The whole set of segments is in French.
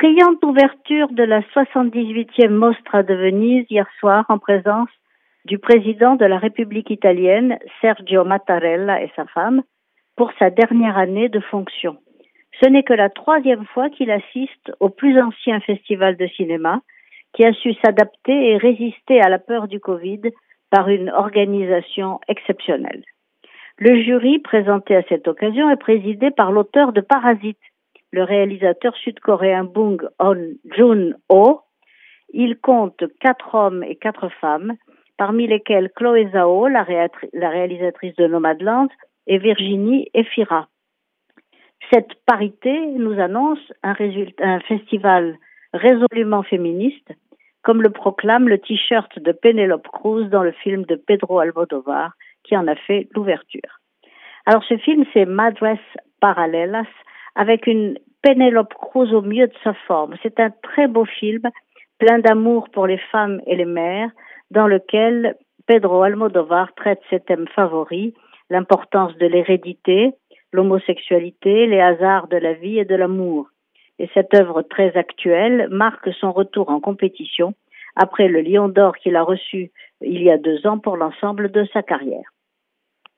Brillante ouverture de la 78e Mostra de Venise hier soir en présence du président de la République italienne, Sergio Mattarella et sa femme, pour sa dernière année de fonction. Ce n'est que la troisième fois qu'il assiste au plus ancien festival de cinéma, qui a su s'adapter et résister à la peur du Covid par une organisation exceptionnelle. Le jury présenté à cette occasion est présidé par l'auteur de Parasite, le réalisateur sud-coréen Bung Joon-ho. Il compte quatre hommes et quatre femmes, parmi lesquels Chloé Zhao, la, réalisatrice de Nomadland, et Virginie Efira. Cette parité nous annonce un, un festival résolument féministe, comme le proclame le t-shirt de Penelope Cruz dans le film de Pedro Almodovar, qui en a fait l'ouverture. Alors ce film, c'est Madres Paralelas, avec une Penelope Cruz au mieux de sa forme. C'est un très beau film, plein d'amour pour les femmes et les mères, dans lequel Pedro Almodovar traite ses thèmes favoris, l'importance de l'hérédité, l'homosexualité, les hasards de la vie et de l'amour. Et cette œuvre très actuelle marque son retour en compétition après le Lion d'Or qu'il a reçu il y a deux ans pour l'ensemble de sa carrière.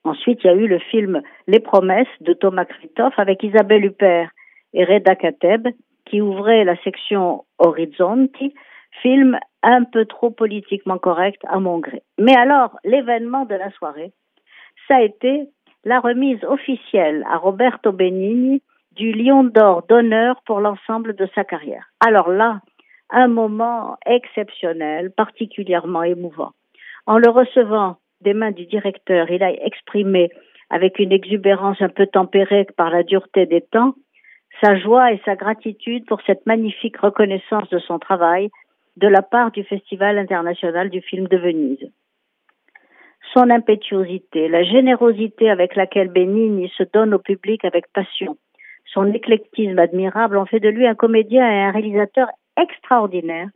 Ensuite, il y a eu le film Les Promesses de Thomas Kritoff avec Isabelle Huppert et Reda Kateb qui ouvrait la section Horizonti, film un peu trop politiquement correct à mon gré. Mais alors, l'événement de la soirée, ça a été la remise officielle à Roberto Benigni du Lion d'Or d'honneur pour l'ensemble de sa carrière. Alors là, un moment exceptionnel, particulièrement émouvant. En le recevant des mains du directeur, il a exprimé avec une exubérance un peu tempérée par la dureté des temps, sa joie et sa gratitude pour cette magnifique reconnaissance de son travail de la part du Festival international du film de Venise. Son impétuosité, la générosité avec laquelle Benigni se donne au public avec passion, son éclectisme admirable ont fait de lui un comédien et un réalisateur extraordinaire,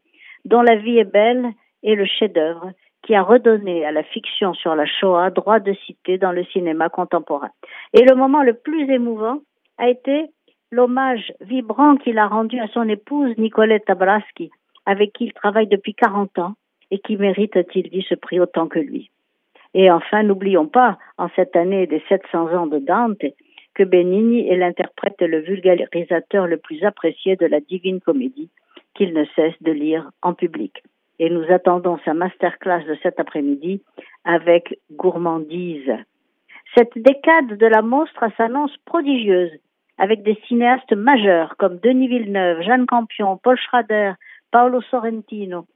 dont la vie est belle et le chef-d'œuvre qui a redonné à la fiction sur la Shoah droit de cité dans le cinéma contemporain. Et le moment le plus émouvant a été l'hommage vibrant qu'il a rendu à son épouse Nicolette Tabraski, avec qui il travaille depuis 40 ans et qui mérite, a-t-il dit, ce prix autant que lui. Et enfin, n'oublions pas, en cette année des 700 ans de Dante, que Benigni est l'interprète et le vulgarisateur le plus apprécié de la divine comédie qu'il ne cesse de lire en public. Et nous attendons sa masterclass de cet après-midi avec gourmandise. Cette décade de la monstre s'annonce prodigieuse, avec des cinéastes majeurs comme Denis Villeneuve, Jeanne Campion, Paul Schrader, Paolo Sorrentino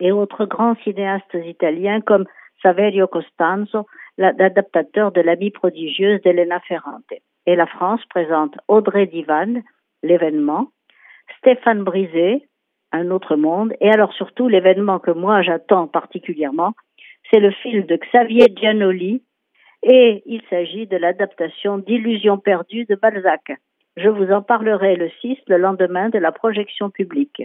et autres grands cinéastes italiens comme Saverio Costanzo, l'adaptateur de l'ami prodigieuse d'Elena Ferrante. Et la France présente Audrey Divan, l'événement, Stéphane Brisé, un autre monde, et alors surtout l'événement que moi j'attends particulièrement, c'est le film de Xavier Giannoli, et il s'agit de l'adaptation d'Illusions perdues de Balzac. Je vous en parlerai le 6, le lendemain de la projection publique.